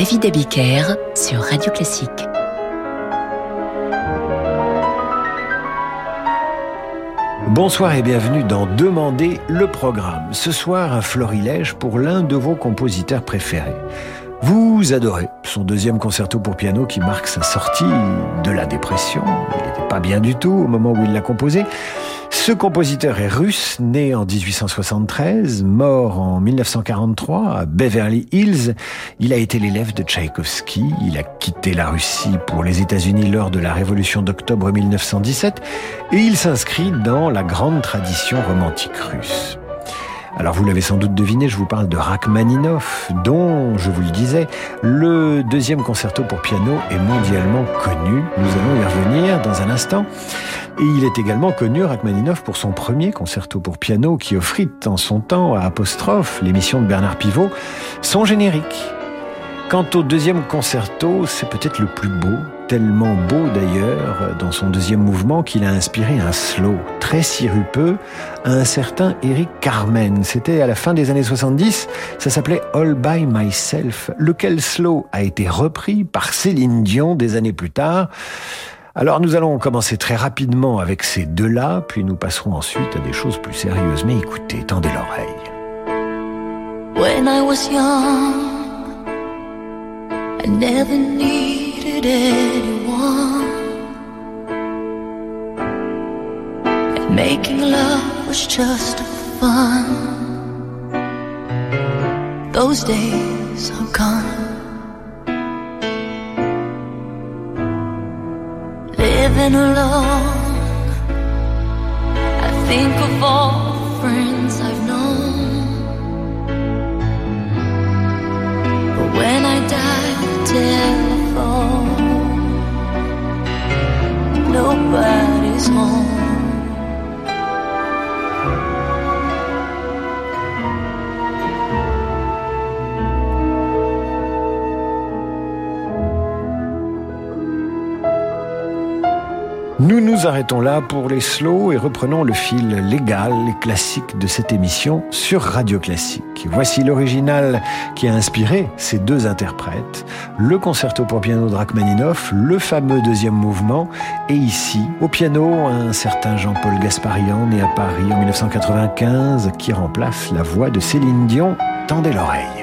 David Abiker sur Radio Classique. Bonsoir et bienvenue dans Demander le programme. Ce soir, un florilège pour l'un de vos compositeurs préférés. Vous adorez son deuxième concerto pour piano qui marque sa sortie de la dépression. Il n'était pas bien du tout au moment où il l'a composé. Ce compositeur est russe, né en 1873, mort en 1943 à Beverly Hills. Il a été l'élève de Tchaïkovski. Il a quitté la Russie pour les États-Unis lors de la révolution d'octobre 1917 et il s'inscrit dans la grande tradition romantique russe. Alors vous l'avez sans doute deviné, je vous parle de Rachmaninoff, dont, je vous le disais, le deuxième concerto pour piano est mondialement connu. Nous allons y revenir dans un instant. Et il est également connu, Rachmaninoff, pour son premier concerto pour piano qui offrit en son temps à Apostrophe, l'émission de Bernard Pivot, son générique. Quant au deuxième concerto, c'est peut-être le plus beau, tellement beau d'ailleurs dans son deuxième mouvement qu'il a inspiré un slow très sirupeux à un certain Eric Carmen. C'était à la fin des années 70, ça s'appelait All by Myself, lequel slow a été repris par Céline Dion des années plus tard. Alors nous allons commencer très rapidement avec ces deux-là, puis nous passerons ensuite à des choses plus sérieuses. Mais écoutez, tendez l'oreille. When I was young I never needed anyone. And making love was just fun. Those days are gone. Living alone, I think of all the friends I've known. But when I die, telephone. Nobody's home. Nous arrêtons là pour les slows et reprenons le fil légal et classique de cette émission sur Radio Classique. Voici l'original qui a inspiré ces deux interprètes, le concerto pour piano de Rachmaninoff, le fameux deuxième mouvement, et ici, au piano, un certain Jean-Paul Gasparian, né à Paris en 1995, qui remplace la voix de Céline Dion. Tendez l'oreille.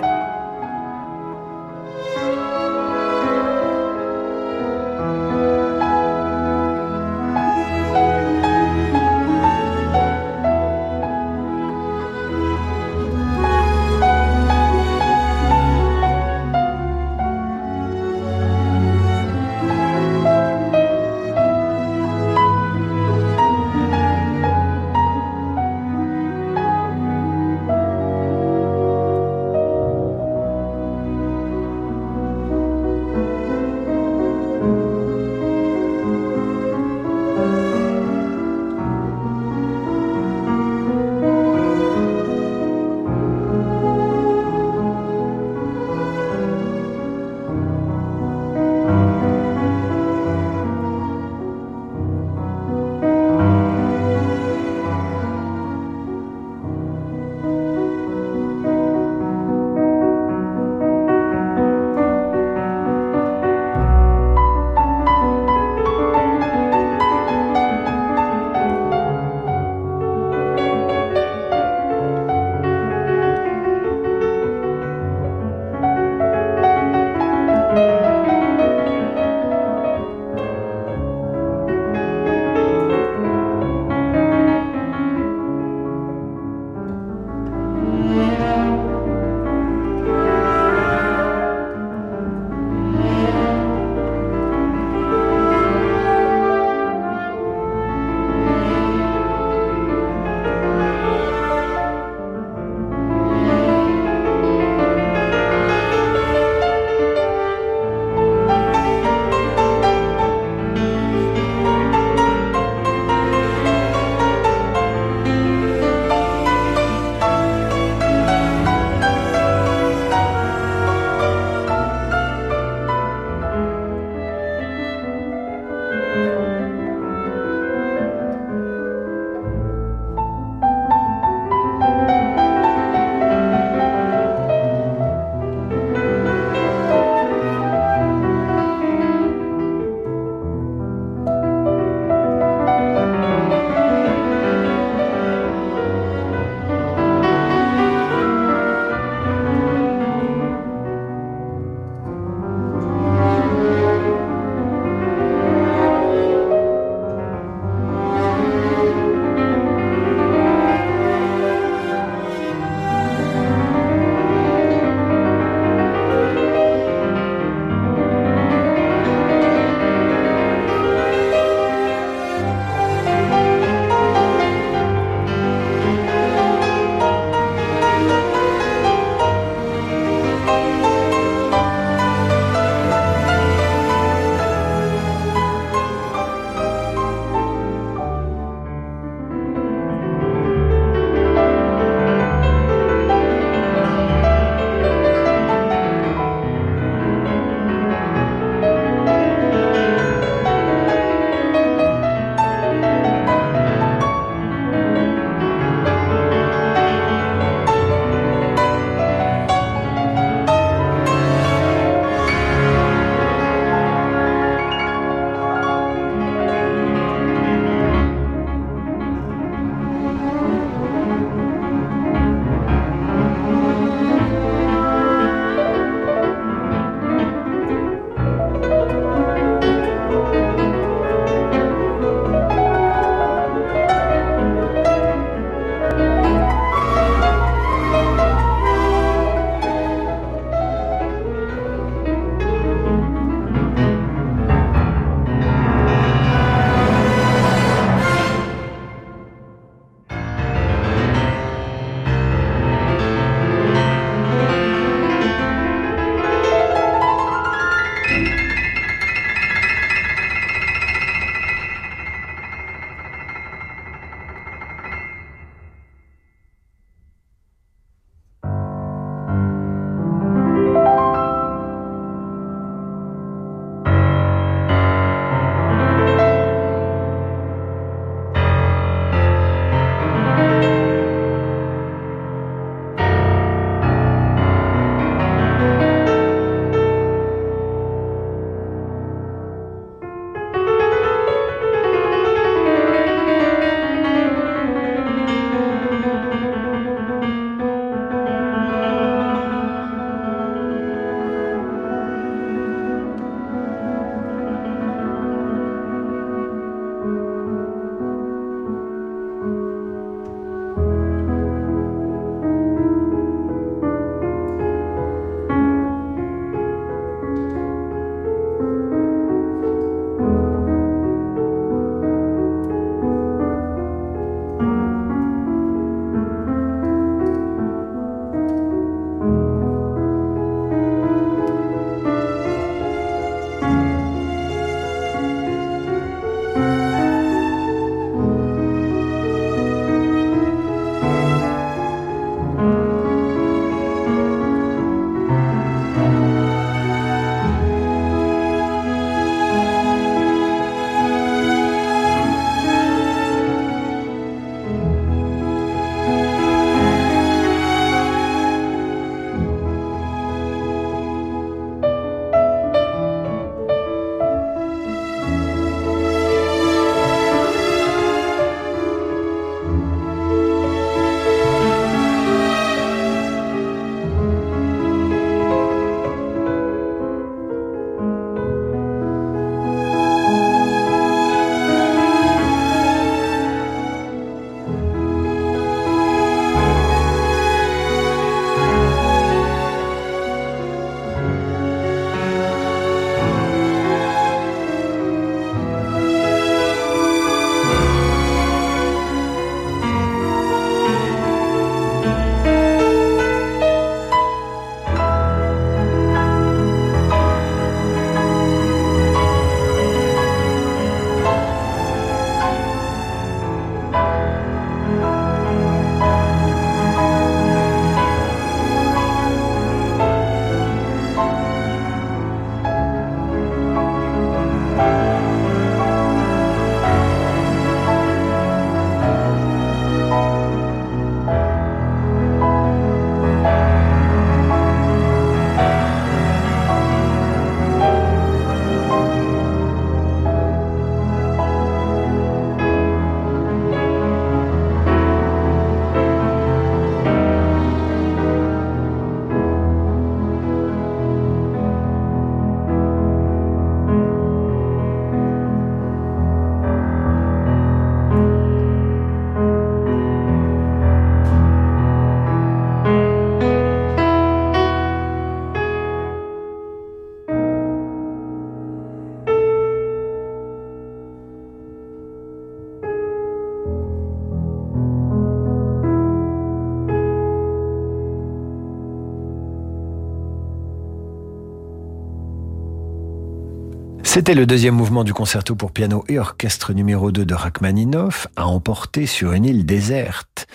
C'était le deuxième mouvement du concerto pour piano et orchestre numéro 2 de Rachmaninoff, à emporter sur une île déserte.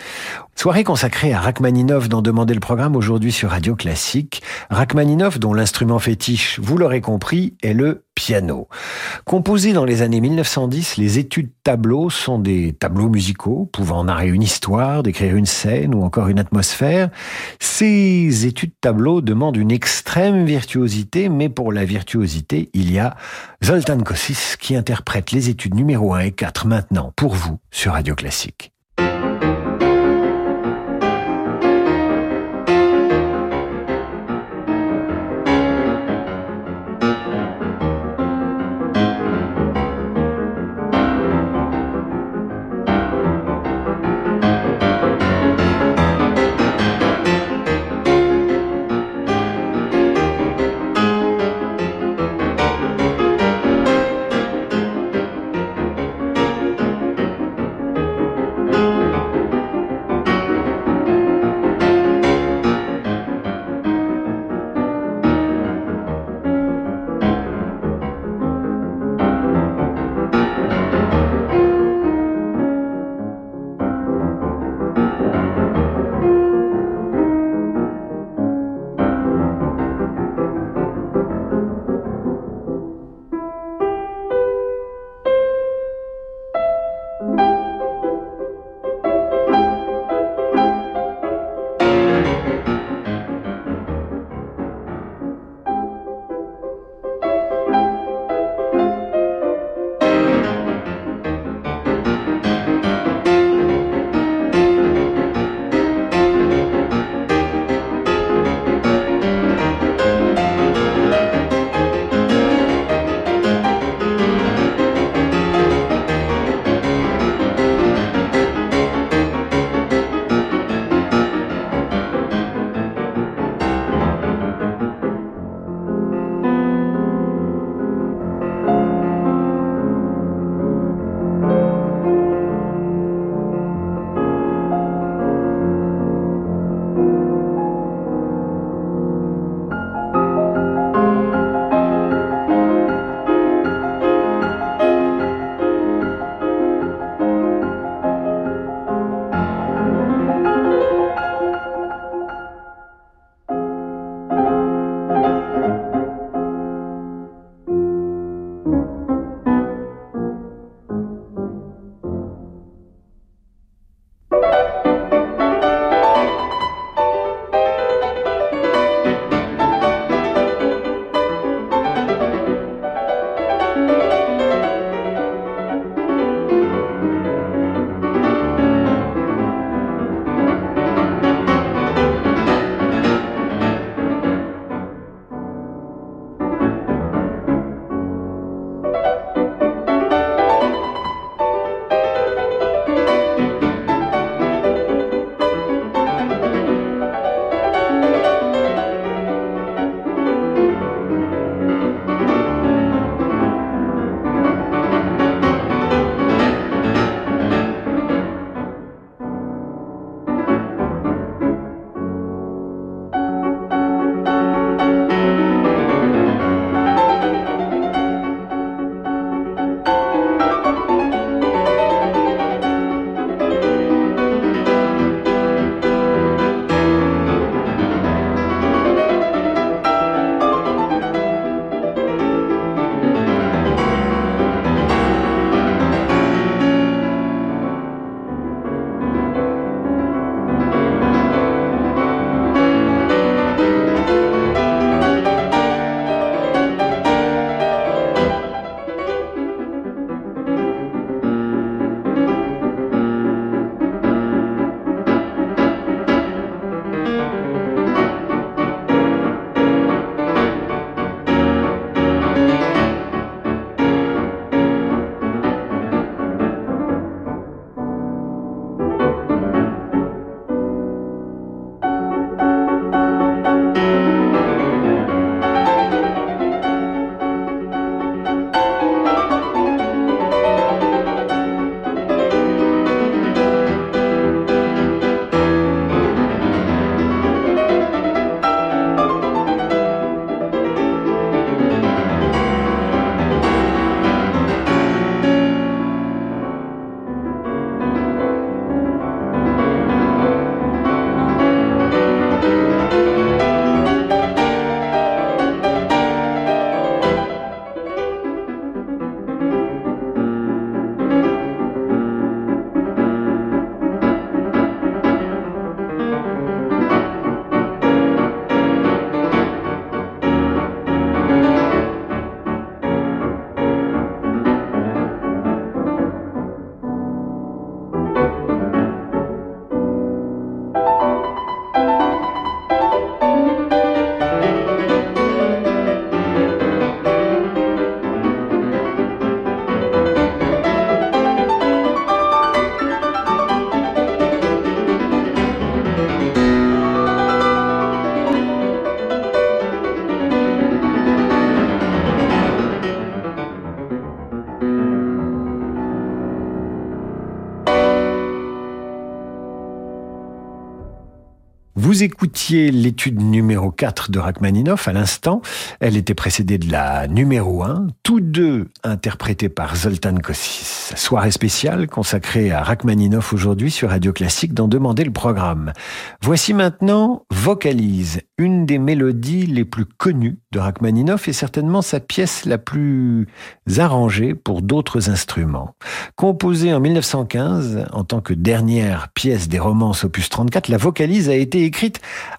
Soirée consacrée à Rachmaninoff dont demandait le programme aujourd'hui sur Radio Classique. Rachmaninoff dont l'instrument fétiche, vous l'aurez compris, est le piano. Composé dans les années 1910, les études tableaux sont des tableaux musicaux pouvant narrer une histoire, décrire une scène ou encore une atmosphère. Ces études tableaux demandent une extrême virtuosité, mais pour la virtuosité, il y a Zoltan Kossis qui interprète les études numéro 1 et 4 maintenant pour vous sur Radio Classique. Vous écoutiez l'étude numéro 4 de Rachmaninoff à l'instant. Elle était précédée de la numéro 1, tous deux interprétés par Zoltan Kossis. Soirée spéciale consacrée à Rachmaninoff aujourd'hui sur Radio Classique dans Demander le programme. Voici maintenant Vocalise, une des mélodies les plus connues de Rachmaninoff et certainement sa pièce la plus arrangée pour d'autres instruments. Composée en 1915 en tant que dernière pièce des romances opus 34, la vocalise a été écrite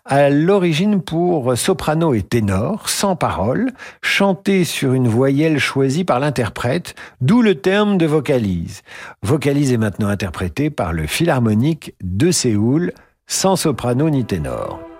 à l'origine pour soprano et ténor, sans parole, chantée sur une voyelle choisie par l'interprète, d'où le terme de vocalise. Vocalise est maintenant interprétée par le Philharmonique de Séoul, sans soprano ni ténor.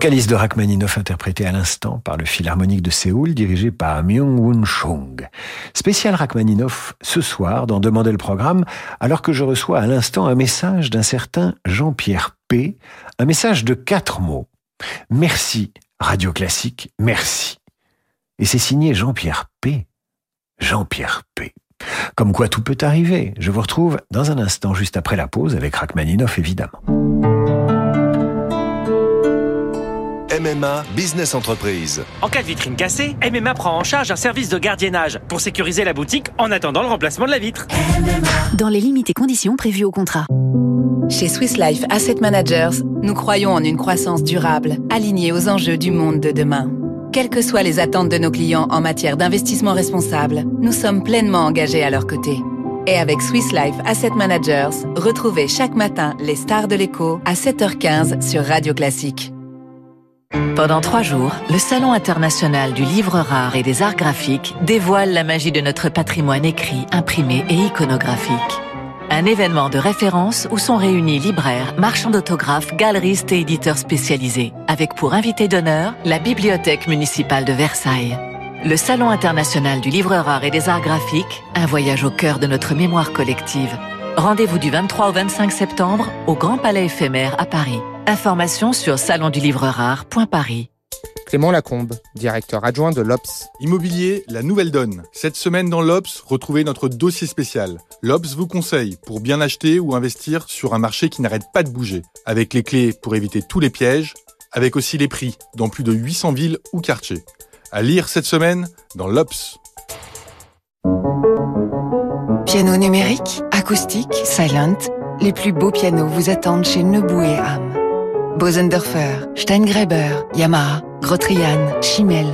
Vocaliste de Rachmaninoff interprété à l'instant par le Philharmonique de Séoul dirigé par Myung-Woon Chung. Spécial Rachmaninoff ce soir dans Demander le programme alors que je reçois à l'instant un message d'un certain Jean-Pierre P. Un message de quatre mots. Merci Radio Classique, merci. Et c'est signé Jean-Pierre P. Jean-Pierre P. Comme quoi tout peut arriver. Je vous retrouve dans un instant juste après la pause avec Rachmaninoff évidemment. MMA Business Entreprise. En cas de vitrine cassée, MMA prend en charge un service de gardiennage pour sécuriser la boutique en attendant le remplacement de la vitre. Dans les limites et conditions prévues au contrat. Chez Swiss Life Asset Managers, nous croyons en une croissance durable, alignée aux enjeux du monde de demain. Quelles que soient les attentes de nos clients en matière d'investissement responsable, nous sommes pleinement engagés à leur côté. Et avec Swiss Life Asset Managers, retrouvez chaque matin les stars de l'écho à 7h15 sur Radio Classique. Pendant trois jours, le Salon international du livre rare et des arts graphiques dévoile la magie de notre patrimoine écrit, imprimé et iconographique. Un événement de référence où sont réunis libraires, marchands d'autographes, galeristes et éditeurs spécialisés, avec pour invité d'honneur la Bibliothèque municipale de Versailles. Le Salon international du livre rare et des arts graphiques, un voyage au cœur de notre mémoire collective. Rendez-vous du 23 au 25 septembre au Grand Palais éphémère à Paris. Information sur salondulivrerare.paris. Clément Lacombe, directeur adjoint de l'OPS. Immobilier, la nouvelle donne. Cette semaine dans l'OPS, retrouvez notre dossier spécial. L'OPS vous conseille pour bien acheter ou investir sur un marché qui n'arrête pas de bouger. Avec les clés pour éviter tous les pièges, avec aussi les prix dans plus de 800 villes ou quartiers. À lire cette semaine dans l'OPS. Piano numérique, acoustique, silent, les plus beaux pianos vous attendent chez Nebou et Ham. Bosendorfer, Steingreber, Yamaha, Grotrian, Chimel.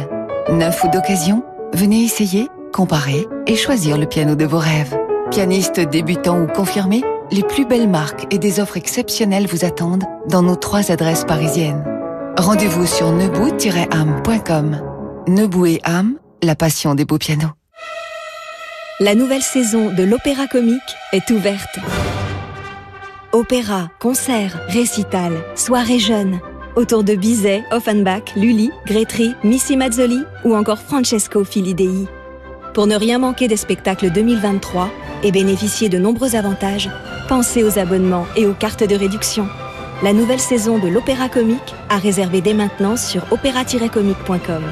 Neuf ou d'occasion Venez essayer, comparer et choisir le piano de vos rêves. Pianiste débutant ou confirmé, les plus belles marques et des offres exceptionnelles vous attendent dans nos trois adresses parisiennes. Rendez-vous sur nebou-am.com. Nebou et Ham, la passion des beaux pianos. La nouvelle saison de l'Opéra Comique est ouverte. Opéra, concerts, récital, soirée jeune. Autour de Bizet, Offenbach, Lully, Grétry, Missy Mazzoli ou encore Francesco Filidei. Pour ne rien manquer des spectacles 2023 et bénéficier de nombreux avantages, pensez aux abonnements et aux cartes de réduction. La nouvelle saison de l'Opéra Comique à réserver dès maintenant sur opéra-comique.com.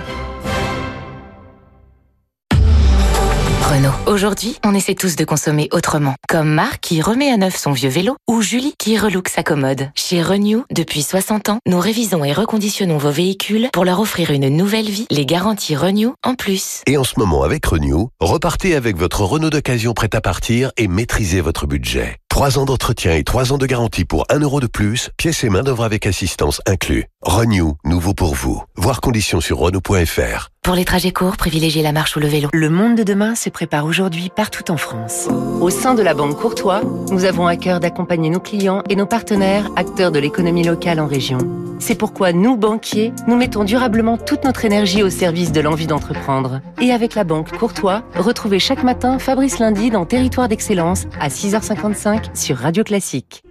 Aujourd'hui, on essaie tous de consommer autrement. Comme Marc qui remet à neuf son vieux vélo ou Julie qui relook sa commode. Chez Renew, depuis 60 ans, nous révisons et reconditionnons vos véhicules pour leur offrir une nouvelle vie. Les garanties Renew en plus. Et en ce moment, avec Renew, repartez avec votre Renault d'occasion prêt à partir et maîtrisez votre budget. 3 ans d'entretien et 3 ans de garantie pour 1 euro de plus, pièces et main d'œuvre avec assistance inclus. Renew, nouveau pour vous. Voir conditions sur Renault.fr. Pour les trajets courts, privilégiez la marche ou le vélo. Le monde de demain se prépare aujourd'hui partout en France. Au sein de la Banque Courtois, nous avons à cœur d'accompagner nos clients et nos partenaires, acteurs de l'économie locale en région. C'est pourquoi nous, banquiers, nous mettons durablement toute notre énergie au service de l'envie d'entreprendre. Et avec la Banque Courtois, retrouvez chaque matin Fabrice Lundi dans Territoire d'Excellence à 6h55 sur Radio Classique.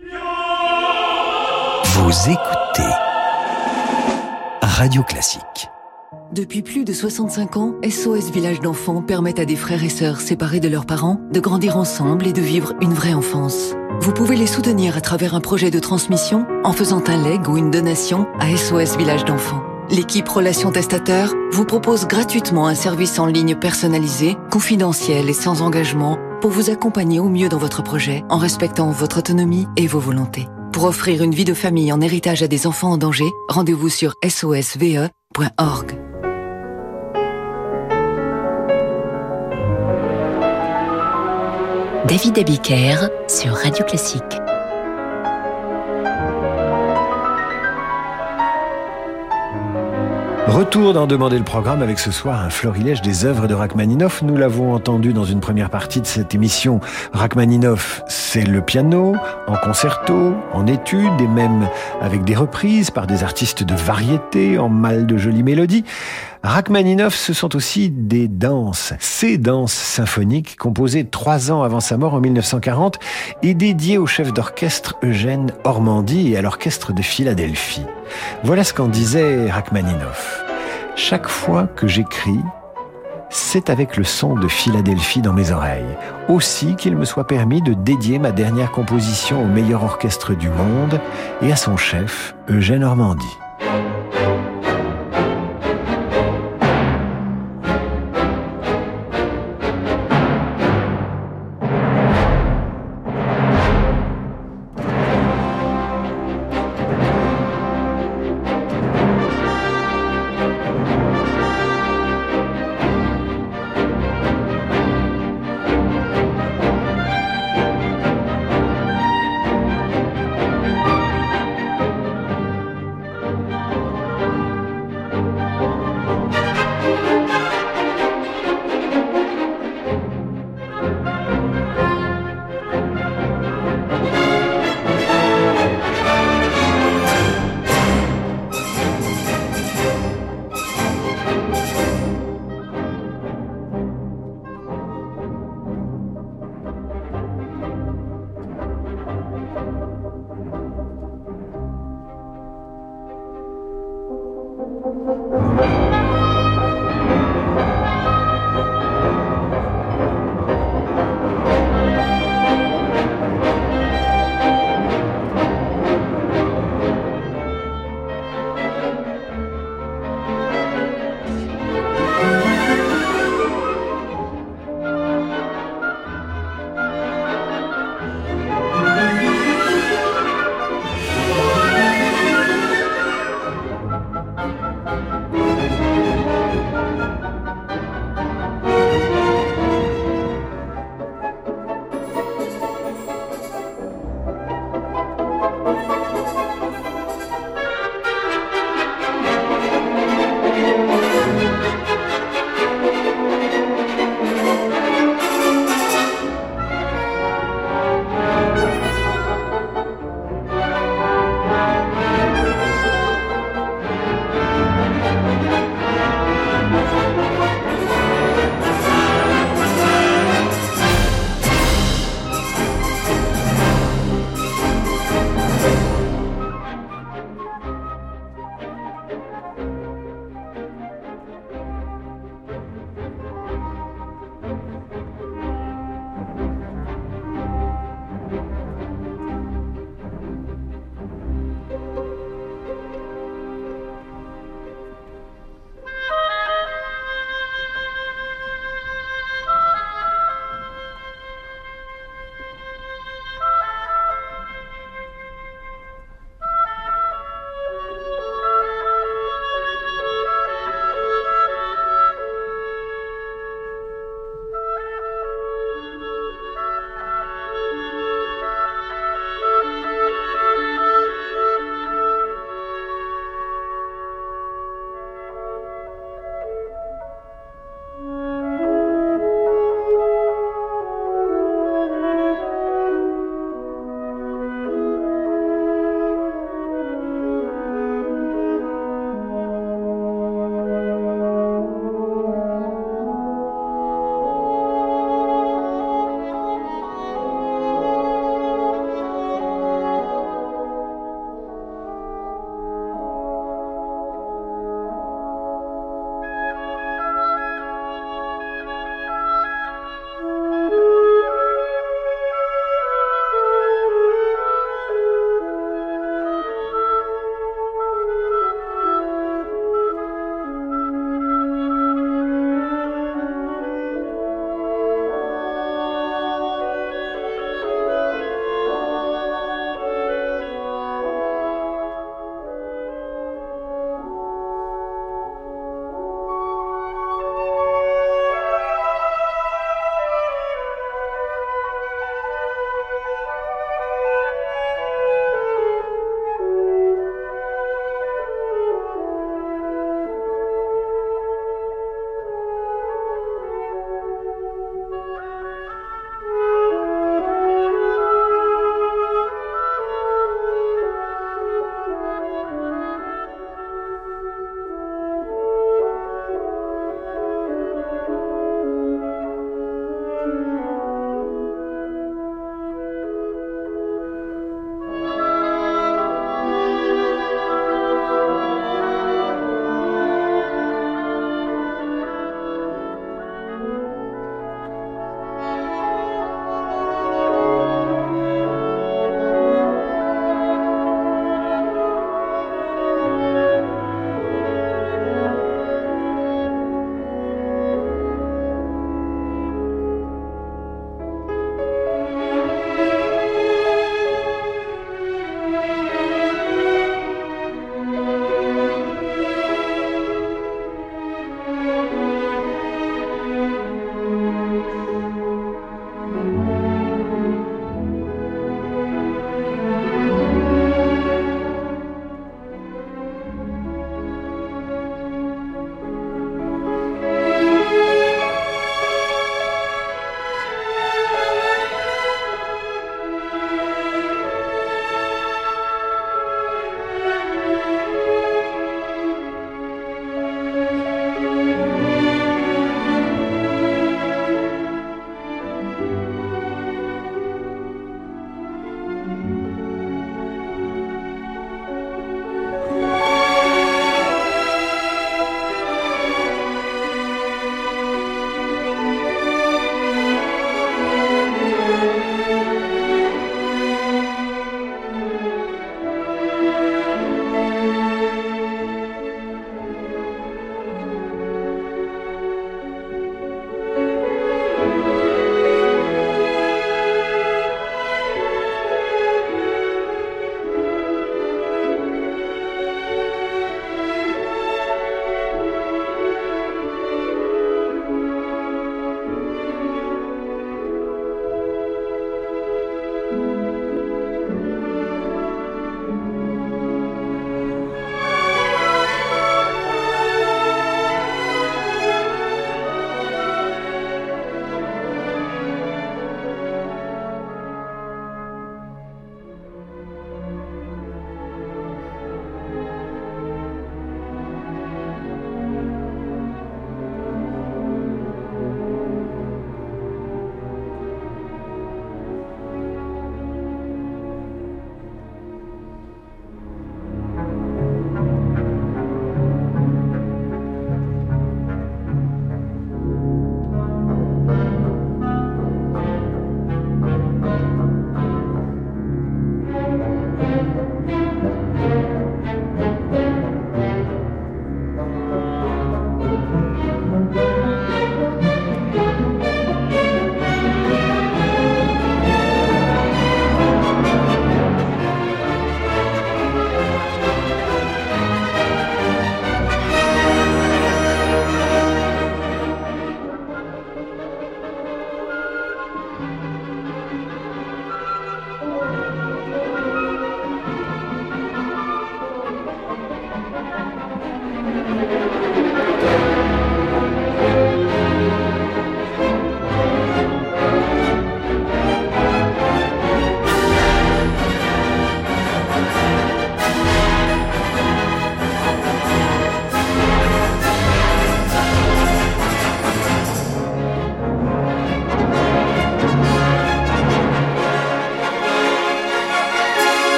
Vous écoutez Radio Classique. Depuis plus de 65 ans, SOS Village d'enfants permet à des frères et sœurs séparés de leurs parents de grandir ensemble et de vivre une vraie enfance. Vous pouvez les soutenir à travers un projet de transmission en faisant un leg ou une donation à SOS Village d'enfants. L'équipe Relations Testateurs vous propose gratuitement un service en ligne personnalisé, confidentiel et sans engagement pour vous accompagner au mieux dans votre projet en respectant votre autonomie et vos volontés. Pour offrir une vie de famille en héritage à des enfants en danger, rendez-vous sur sosve.org. David Abiker sur Radio Classique. Retour d'en demander le programme avec ce soir un florilège des œuvres de Rachmaninoff. Nous l'avons entendu dans une première partie de cette émission. Rachmaninoff, c'est le piano, en concerto, en études et même avec des reprises par des artistes de variété, en mal de jolies mélodies. Rachmaninoff, ce sont aussi des danses, ces danses symphoniques composées trois ans avant sa mort en 1940 et dédiées au chef d'orchestre Eugène Ormandy et à l'orchestre de Philadelphie. Voilà ce qu'en disait Rachmaninoff. Chaque fois que j'écris, c'est avec le son de Philadelphie dans mes oreilles. Aussi qu'il me soit permis de dédier ma dernière composition au meilleur orchestre du monde et à son chef, Eugène Ormandy.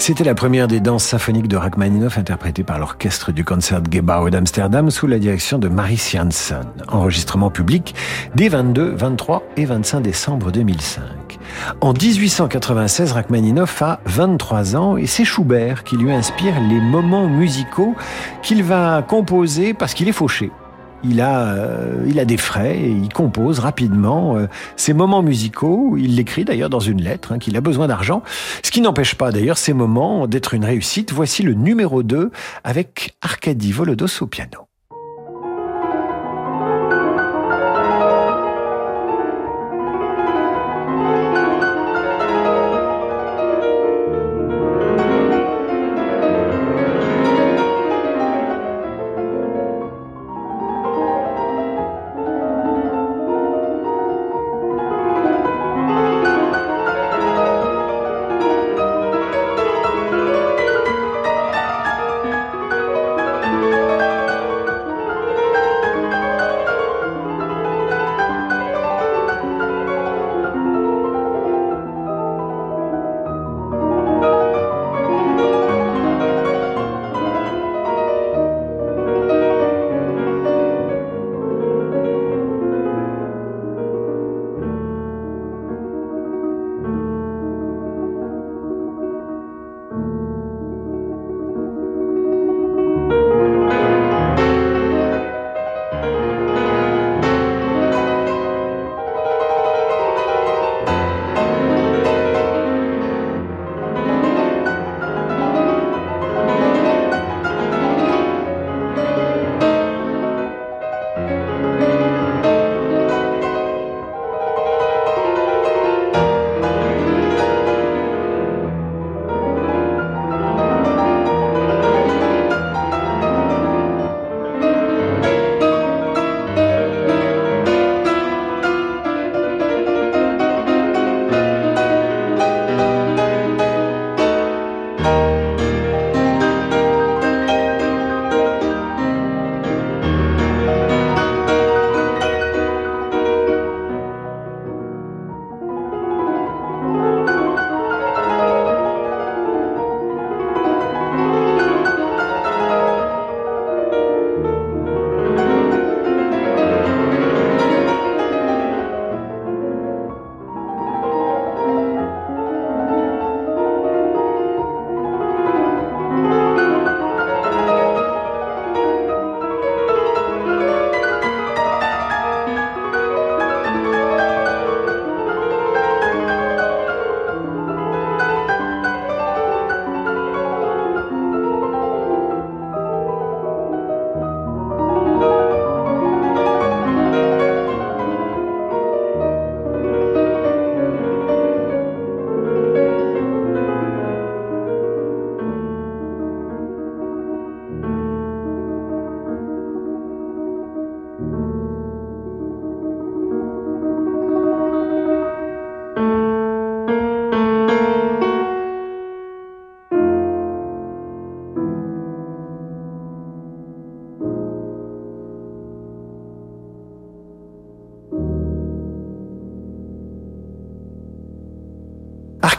C'était la première des danses symphoniques de Rachmaninoff interprétée par l'orchestre du Concertgebouw d'Amsterdam sous la direction de Maris Janssen. Enregistrement public dès 22, 23 et 25 décembre 2005. En 1896, Rachmaninoff a 23 ans et c'est Schubert qui lui inspire les moments musicaux qu'il va composer parce qu'il est fauché il a, euh, il a des frais et il compose rapidement euh, ses moments musicaux. Il l'écrit d'ailleurs dans une lettre hein, qu'il a besoin d'argent, ce qui n'empêche pas d'ailleurs ces moments d'être une réussite. Voici le numéro 2 avec Arkady Volodos au piano.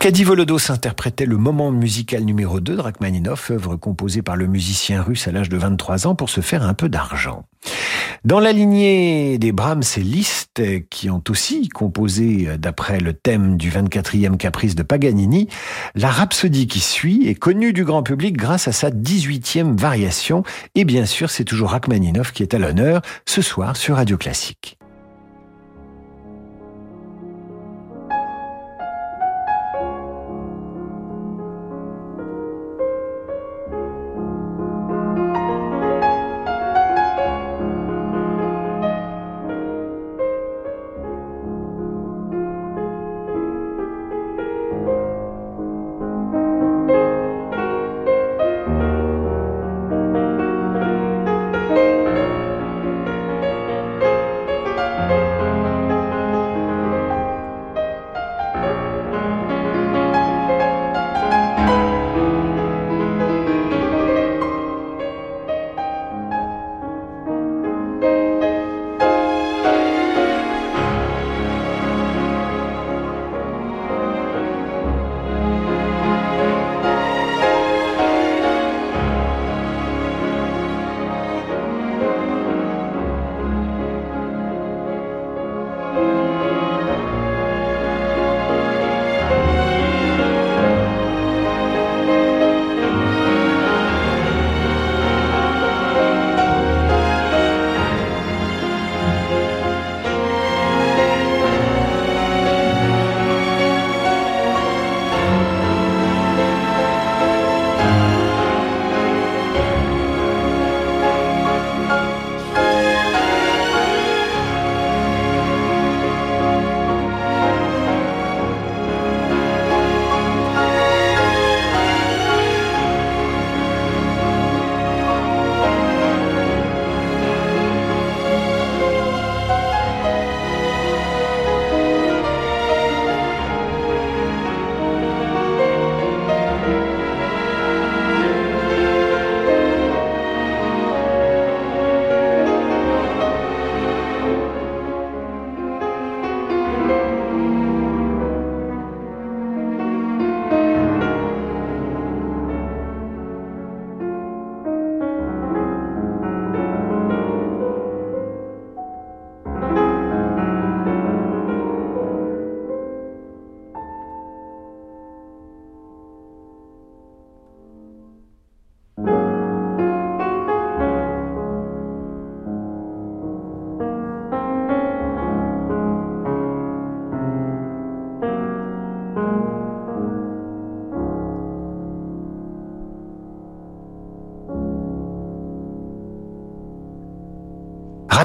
Arkady Volodos interprétait le moment musical numéro 2 de Rachmaninoff, œuvre composée par le musicien russe à l'âge de 23 ans pour se faire un peu d'argent. Dans la lignée des Brahms et Liszt, qui ont aussi composé d'après le thème du 24e caprice de Paganini, la rhapsodie qui suit est connue du grand public grâce à sa 18e variation, et bien sûr c'est toujours Rachmaninoff qui est à l'honneur ce soir sur Radio Classique.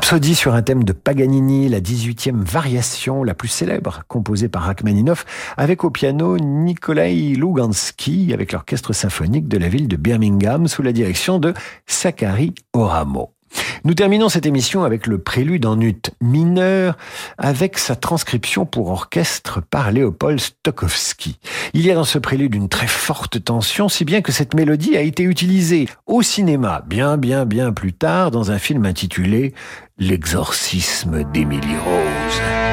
Rhapsodie sur un thème de Paganini, la 18e variation la plus célèbre, composée par Rachmaninoff, avec au piano Nikolai Lugansky, avec l'orchestre symphonique de la ville de Birmingham, sous la direction de Sakari Oramo. Nous terminons cette émission avec le prélude en ut mineur, avec sa transcription pour orchestre par Léopold Stokowski. Il y a dans ce prélude une très forte tension, si bien que cette mélodie a été utilisée au cinéma bien bien bien plus tard dans un film intitulé L'exorcisme d'Emily Rose.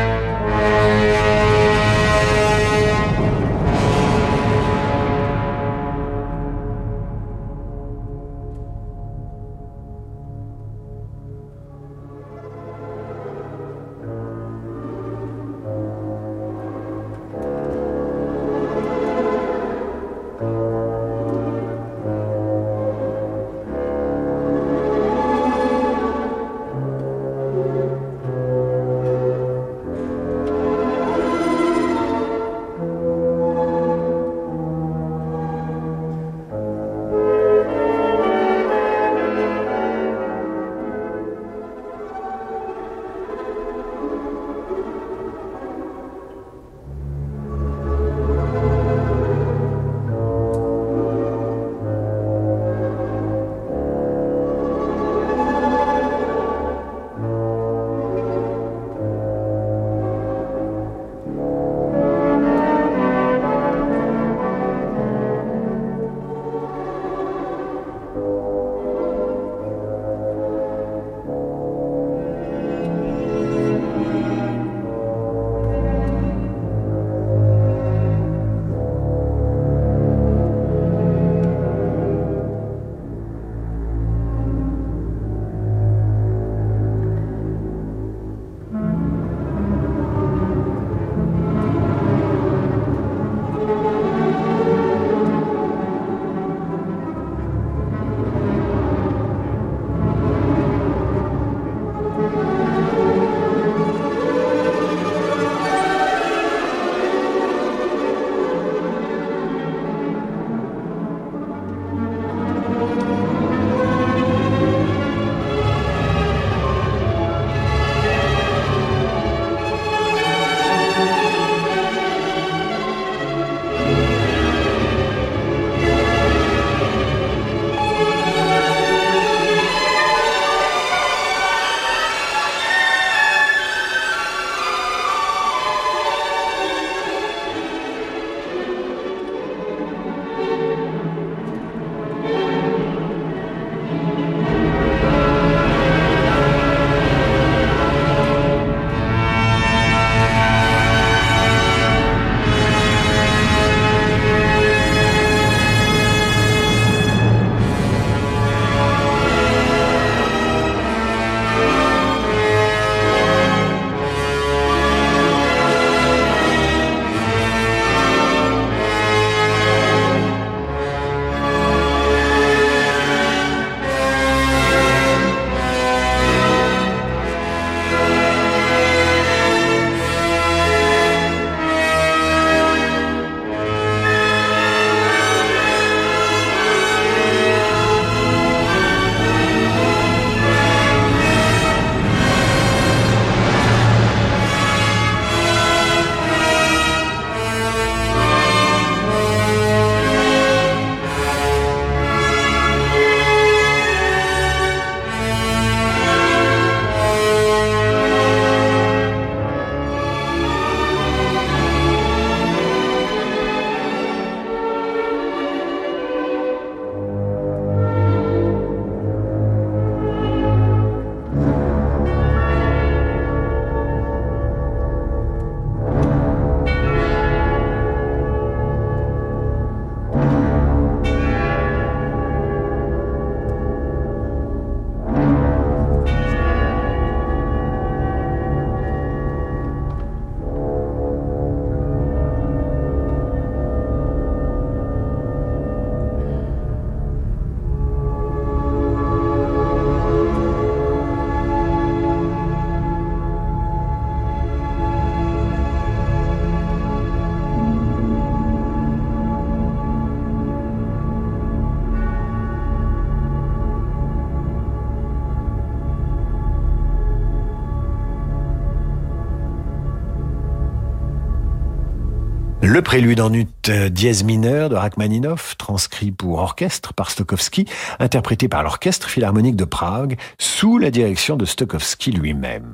Prélude en ut euh, dièse mineur de Rachmaninoff, transcrit pour orchestre par Stokowski, interprété par l'Orchestre Philharmonique de Prague, sous la direction de Stokowski lui-même.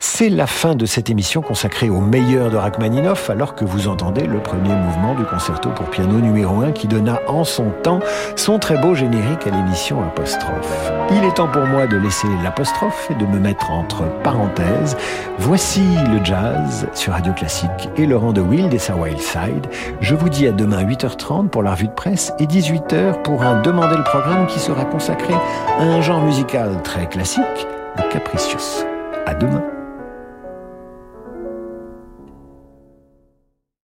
C'est la fin de cette émission consacrée au meilleur de Rachmaninoff, alors que vous entendez le premier mouvement du concerto pour piano numéro 1 qui donna en son temps son très beau générique à l'émission Apostrophe. Il est temps pour moi de laisser l'apostrophe et de me mettre entre parenthèses. Voici le jazz sur Radio Classique et Laurent de Wild et sa Wild je dis à demain 8h30 pour la revue de presse et 18h pour un Demander le programme qui sera consacré à un genre musical très classique, le capricious. À demain.